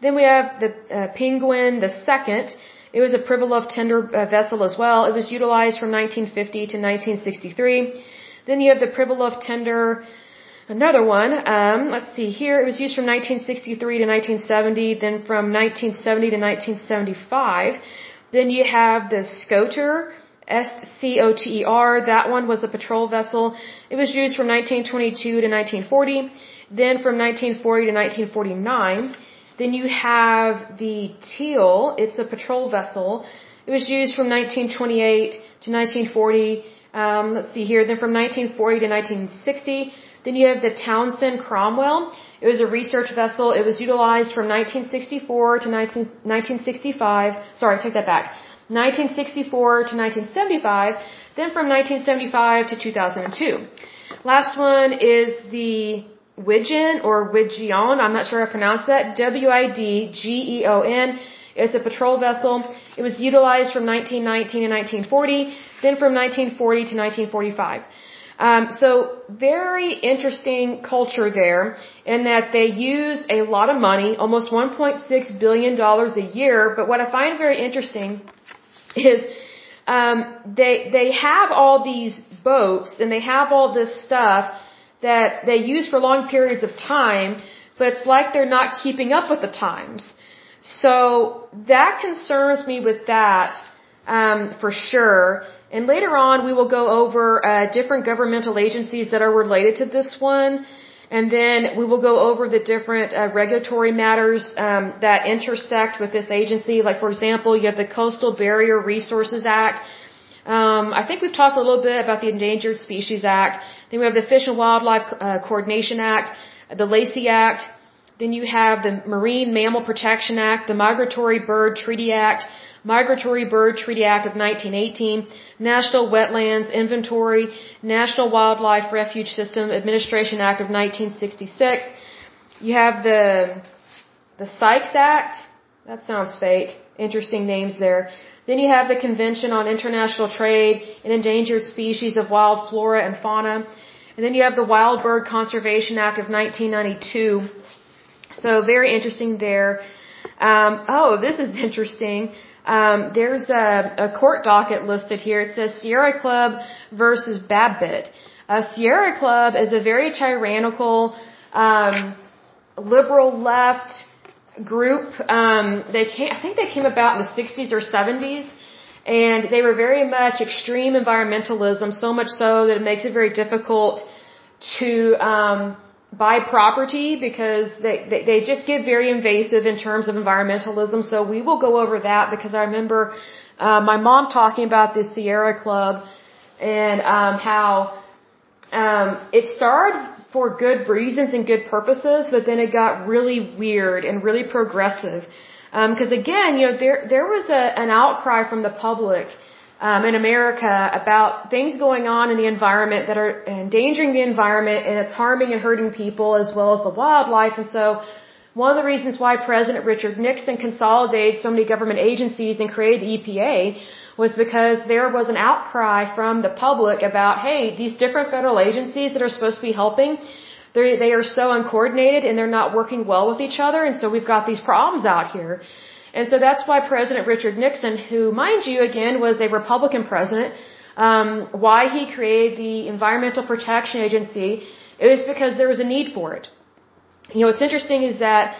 Then we have the uh, Penguin the second. It was a Pribilof tender uh, vessel as well. It was utilized from 1950 to 1963. Then you have the Pribilof tender, another one. Um, let's see here. It was used from 1963 to 1970. Then from 1970 to 1975. Then you have the Scoter. S-C-O-T-E-R. That one was a patrol vessel. It was used from 1922 to 1940. Then from 1940 to 1949. Then you have the Teal. It's a patrol vessel. It was used from 1928 to 1940. Um, let's see here. Then from 1940 to 1960. Then you have the Townsend Cromwell. It was a research vessel. It was utilized from 1964 to 19, 1965. Sorry, take that back. 1964 to 1975, then from 1975 to 2002. Last one is the Widgeon or Widgeon, I'm not sure I pronounced that, W-I-D-G-E-O-N. It's a patrol vessel. It was utilized from 1919 to 1940, then from 1940 to 1945. Um, so very interesting culture there in that they use a lot of money, almost 1.6 billion dollars a year. But what I find very interesting is um, they they have all these boats and they have all this stuff that they use for long periods of time, but it's like they're not keeping up with the times. So that concerns me with that um, for sure. And later on, we will go over uh, different governmental agencies that are related to this one. And then we will go over the different uh, regulatory matters um, that intersect with this agency. Like, for example, you have the Coastal Barrier Resources Act. Um, I think we've talked a little bit about the Endangered Species Act. Then we have the Fish and Wildlife uh, Coordination Act, the Lacey Act. Then you have the Marine Mammal Protection Act, the Migratory Bird Treaty Act, Migratory Bird Treaty Act of 1918, National Wetlands Inventory, National Wildlife Refuge System Administration Act of 1966. You have the the Sykes Act. That sounds fake. Interesting names there. Then you have the Convention on International Trade in Endangered Species of Wild Flora and Fauna. And then you have the Wild Bird Conservation Act of 1992. So very interesting there. Um, oh, this is interesting. Um, there's a, a, court docket listed here. It says Sierra Club versus Babbitt. Uh, Sierra Club is a very tyrannical, um, liberal left group. Um, they came, I think they came about in the 60s or 70s, and they were very much extreme environmentalism. So much so that it makes it very difficult to um, buy property because they, they, they just get very invasive in terms of environmentalism. So we will go over that because I remember uh, my mom talking about the Sierra Club and um, how um, it started for good reasons and good purposes, but then it got really weird and really progressive. Um because um, again, you know, there there was a, an outcry from the public um, in America about things going on in the environment that are endangering the environment and it's harming and hurting people as well as the wildlife. And so one of the reasons why President Richard Nixon consolidated so many government agencies and created the EPA was because there was an outcry from the public about, hey, these different federal agencies that are supposed to be helping, they they are so uncoordinated and they're not working well with each other, and so we've got these problems out here. And so that's why President Richard Nixon, who, mind you, again, was a Republican president, um, why he created the Environmental Protection Agency, it was because there was a need for it. You know, what's interesting is that,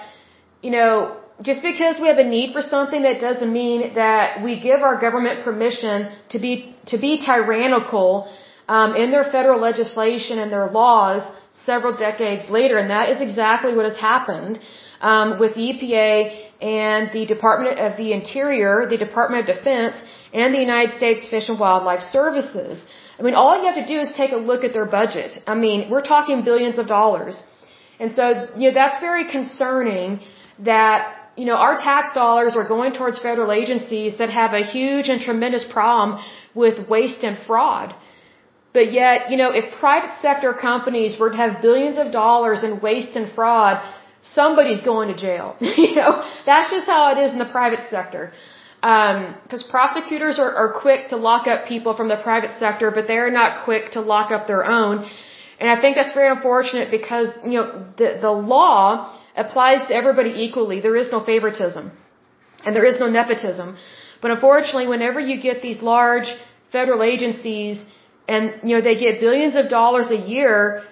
you know, just because we have a need for something, that doesn't mean that we give our government permission to be to be tyrannical um, in their federal legislation and their laws several decades later, and that is exactly what has happened um, with the EPA and the Department of the Interior, the Department of Defense, and the United States Fish and Wildlife Services. I mean, all you have to do is take a look at their budget. I mean, we're talking billions of dollars. And so, you know, that's very concerning that, you know, our tax dollars are going towards federal agencies that have a huge and tremendous problem with waste and fraud. But yet, you know, if private sector companies were to have billions of dollars in waste and fraud, somebody's going to jail. you know, that's just how it is in the private sector. Um because um, prosecutors are, are quick to lock up people from the private sector, but they're not quick to lock up their own. And I think that's very unfortunate because, you know, the, the law applies to everybody equally. There is no favoritism. And there is no nepotism. But unfortunately, whenever you get these large federal agencies and, you know, they get billions of dollars a year,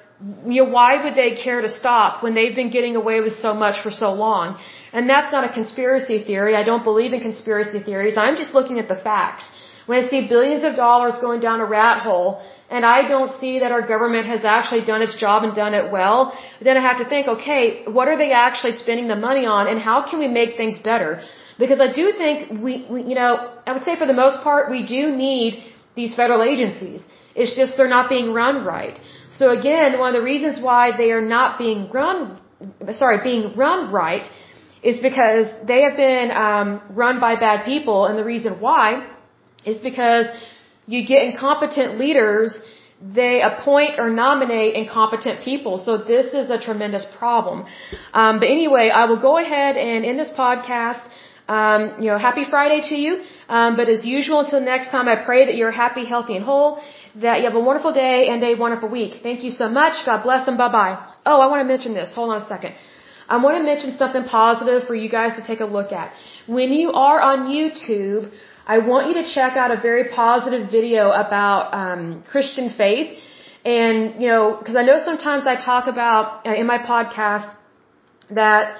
you know, why would they care to stop when they've been getting away with so much for so long? And that's not a conspiracy theory. I don't believe in conspiracy theories. I'm just looking at the facts. When I see billions of dollars going down a rat hole, and I don't see that our government has actually done its job and done it well, then I have to think, okay, what are they actually spending the money on and how can we make things better? Because I do think we, we you know, I would say for the most part, we do need these federal agencies. It's just they're not being run right. So again, one of the reasons why they are not being run, sorry, being run right is because they have been um, run by bad people, and the reason why is because you get incompetent leaders, they appoint or nominate incompetent people. So this is a tremendous problem. Um, but anyway, I will go ahead and in this podcast, um, you know, happy Friday to you. Um, but as usual, until next time, I pray that you're happy, healthy, and whole. That you have a wonderful day and a wonderful week. Thank you so much. God bless and bye bye. Oh, I want to mention this. Hold on a second. I want to mention something positive for you guys to take a look at. When you are on YouTube, I want you to check out a very positive video about um, Christian faith. And, you know, because I know sometimes I talk about uh, in my podcast that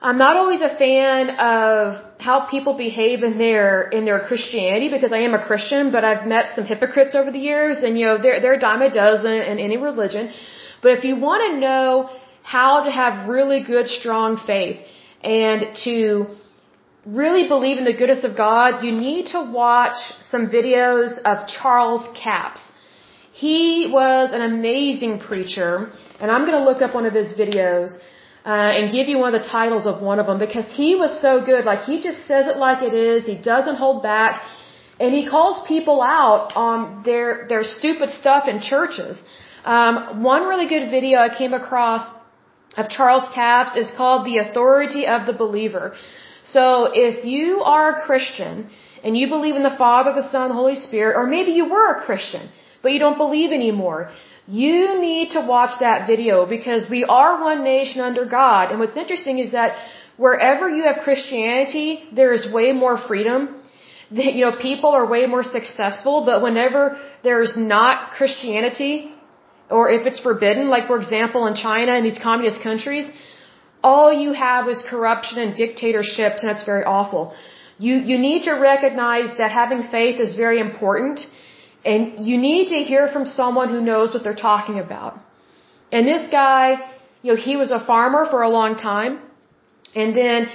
I'm not always a fan of how people behave in their in their Christianity because I am a Christian, but I've met some hypocrites over the years, and you know they're they're a dime a dozen in any religion. But if you want to know how to have really good, strong faith and to really believe in the goodness of God, you need to watch some videos of Charles Capps. He was an amazing preacher, and I'm going to look up one of his videos uh, and give you one of the titles of one of them because he was so good. Like he just says it like it is. He doesn't hold back, and he calls people out on their their stupid stuff in churches. Um, one really good video I came across of Charles Capps is called "The Authority of the Believer." So if you are a Christian and you believe in the Father, the Son, Holy Spirit, or maybe you were a Christian, but you don't believe anymore, you need to watch that video because we are one nation under God. And what's interesting is that wherever you have Christianity, there is way more freedom. You know, people are way more successful, but whenever there's not Christianity, or if it's forbidden, like for example in China and these communist countries, all you have is corruption and dictatorships, and that's very awful. You, you need to recognize that having faith is very important, and you need to hear from someone who knows what they're talking about. And this guy, you know, he was a farmer for a long time, and then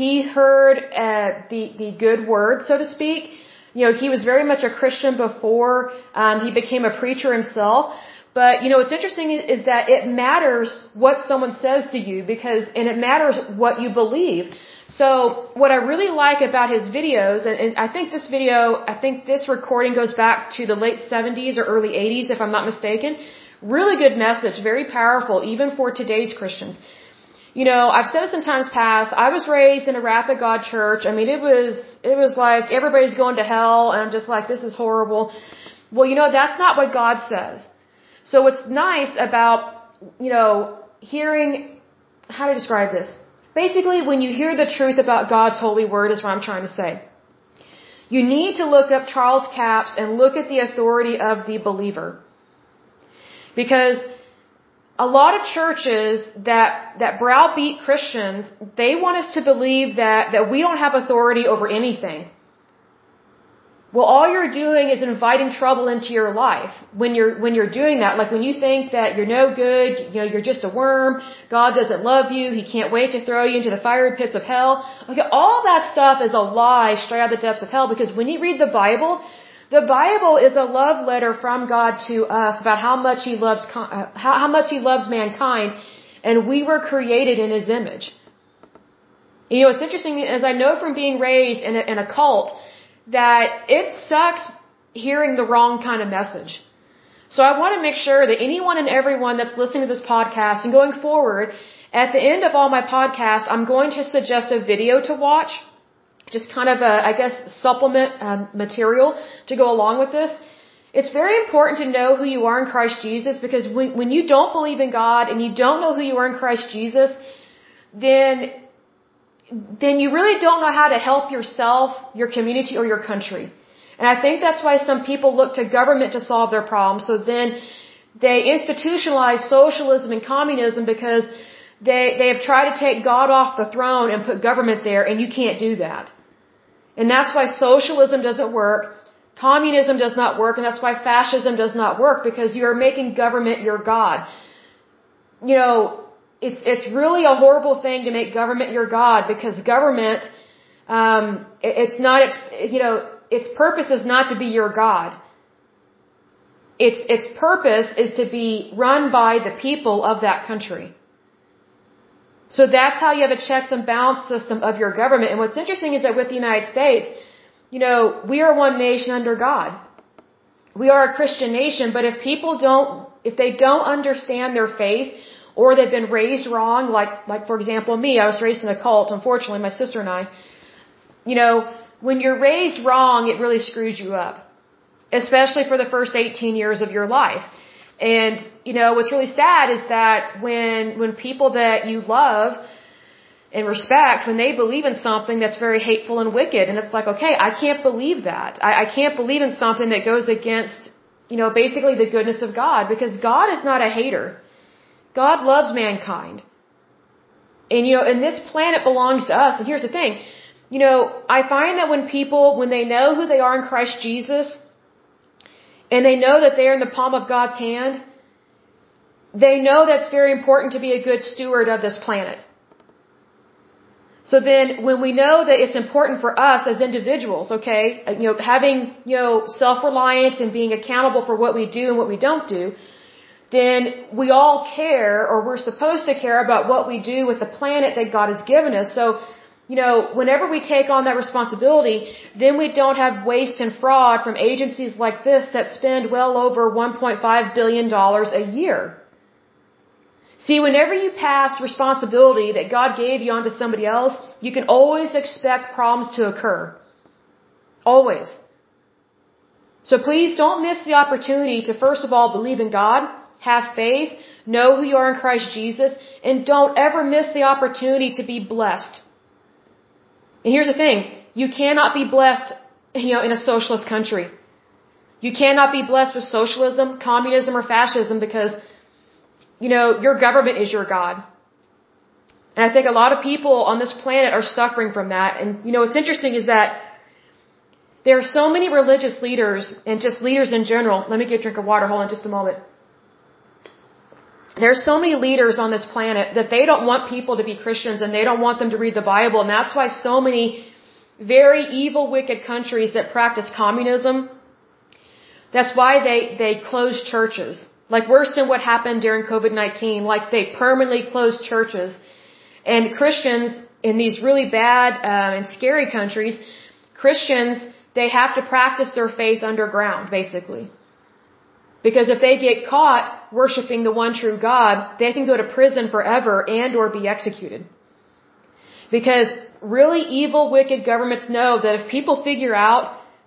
he heard uh, the the good word, so to speak. You know, he was very much a Christian before um, he became a preacher himself. But you know what's interesting is, that it matters what someone says to you because and it matters what you believe. So what I really like about his videos, and, and I think this video, I think this recording goes back to the late 70s or early 80s, if I'm not mistaken. Really good message, very powerful, even for today's Christians. You know, I've said this in times past. I was raised in a Wrath of God church. I mean, it was it was like everybody's going to hell, and I'm just like, this is horrible. Well, you know, that's not what God says. So what's nice about, you know, hearing, how to describe this? Basically, when you hear the truth about God's holy word is what I'm trying to say. You need to look up Charles Capps and look at the authority of the believer. Because a lot of churches that, that browbeat Christians, they want us to believe that, that we don't have authority over anything. Well, all you're doing is inviting trouble into your life when you're when you're doing that. Like when you think that you're no good, you know, you're just a worm. God doesn't love you. He can't wait to throw you into the fiery pits of hell. Okay, all that stuff is a lie straight out of the depths of hell. Because when you read the Bible, the Bible is a love letter from God to us about how much He loves uh, how, how much He loves mankind, and we were created in His image. You know, it's interesting as I know from being raised in a, in a cult that it sucks hearing the wrong kind of message. So I want to make sure that anyone and everyone that's listening to this podcast and going forward, at the end of all my podcasts, I'm going to suggest a video to watch, just kind of a, I guess, supplement um, material to go along with this. It's very important to know who you are in Christ Jesus because when, when you don't believe in God and you don't know who you are in Christ Jesus, then then you really don't know how to help yourself, your community, or your country. And I think that's why some people look to government to solve their problems. So then they institutionalize socialism and communism because they, they have tried to take God off the throne and put government there, and you can't do that. And that's why socialism doesn't work, communism does not work, and that's why fascism does not work, because you're making government your God. You know, it's it's really a horrible thing to make government your god because government um it, it's not its you know its purpose is not to be your god. Its its purpose is to be run by the people of that country. So that's how you have a checks and balance system of your government. And what's interesting is that with the United States you know we are one nation under God. We are a Christian nation but if people don't if they don't understand their faith or they've been raised wrong, like, like for example me, I was raised in a cult, unfortunately, my sister and I. You know, when you're raised wrong, it really screws you up. Especially for the first 18 years of your life. And, you know, what's really sad is that when, when people that you love and respect, when they believe in something that's very hateful and wicked, and it's like, okay, I can't believe that. I, I can't believe in something that goes against, you know, basically the goodness of God, because God is not a hater. God loves mankind. And you know, and this planet belongs to us. And here's the thing. You know, I find that when people, when they know who they are in Christ Jesus, and they know that they're in the palm of God's hand, they know that's very important to be a good steward of this planet. So then when we know that it's important for us as individuals, okay, you know, having, you know, self-reliance and being accountable for what we do and what we don't do, then we all care or we're supposed to care about what we do with the planet that God has given us. So, you know, whenever we take on that responsibility, then we don't have waste and fraud from agencies like this that spend well over $1.5 billion a year. See, whenever you pass responsibility that God gave you onto somebody else, you can always expect problems to occur. Always. So please don't miss the opportunity to first of all believe in God have faith, know who you are in Christ Jesus, and don't ever miss the opportunity to be blessed. And here's the thing, you cannot be blessed, you know, in a socialist country. You cannot be blessed with socialism, communism, or fascism because, you know, your government is your God. And I think a lot of people on this planet are suffering from that. And, you know, what's interesting is that there are so many religious leaders and just leaders in general. Let me get a drink of water. Hold on just a moment there's so many leaders on this planet that they don't want people to be Christians and they don't want them to read the Bible. And that's why so many very evil, wicked countries that practice communism, that's why they, they close churches. Like worse than what happened during COVID-19, like they permanently closed churches. And Christians in these really bad uh, and scary countries, Christians, they have to practice their faith underground, basically. Because if they get caught worshiping the one true God, they can go to prison forever and or be executed. Because really evil, wicked governments know that if people figure out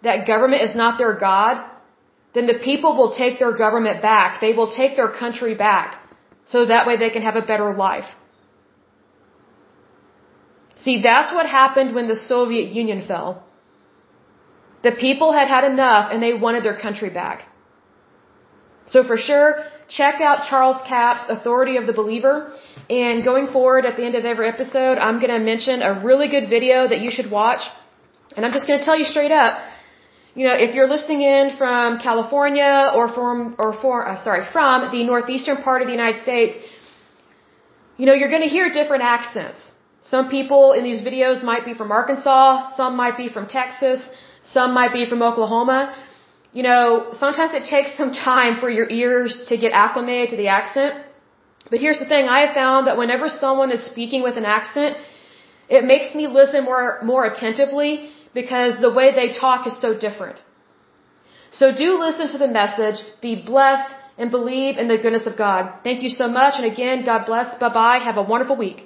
that government is not their God, then the people will take their government back. They will take their country back. So that way they can have a better life. See, that's what happened when the Soviet Union fell. The people had had enough and they wanted their country back. So for sure, check out Charles Capps' Authority of the Believer. And going forward at the end of every episode, I'm going to mention a really good video that you should watch. And I'm just going to tell you straight up, you know, if you're listening in from California or from, or for, uh, sorry, from the northeastern part of the United States, you know, you're going to hear different accents. Some people in these videos might be from Arkansas, some might be from Texas, some might be from Oklahoma you know, sometimes it takes some time for your ears to get acclimated to the accent. But here's the thing, I have found that whenever someone is speaking with an accent, it makes me listen more, more attentively because the way they talk is so different. So do listen to the message, be blessed, and believe in the goodness of God. Thank you so much, and again, God bless, bye bye, have a wonderful week.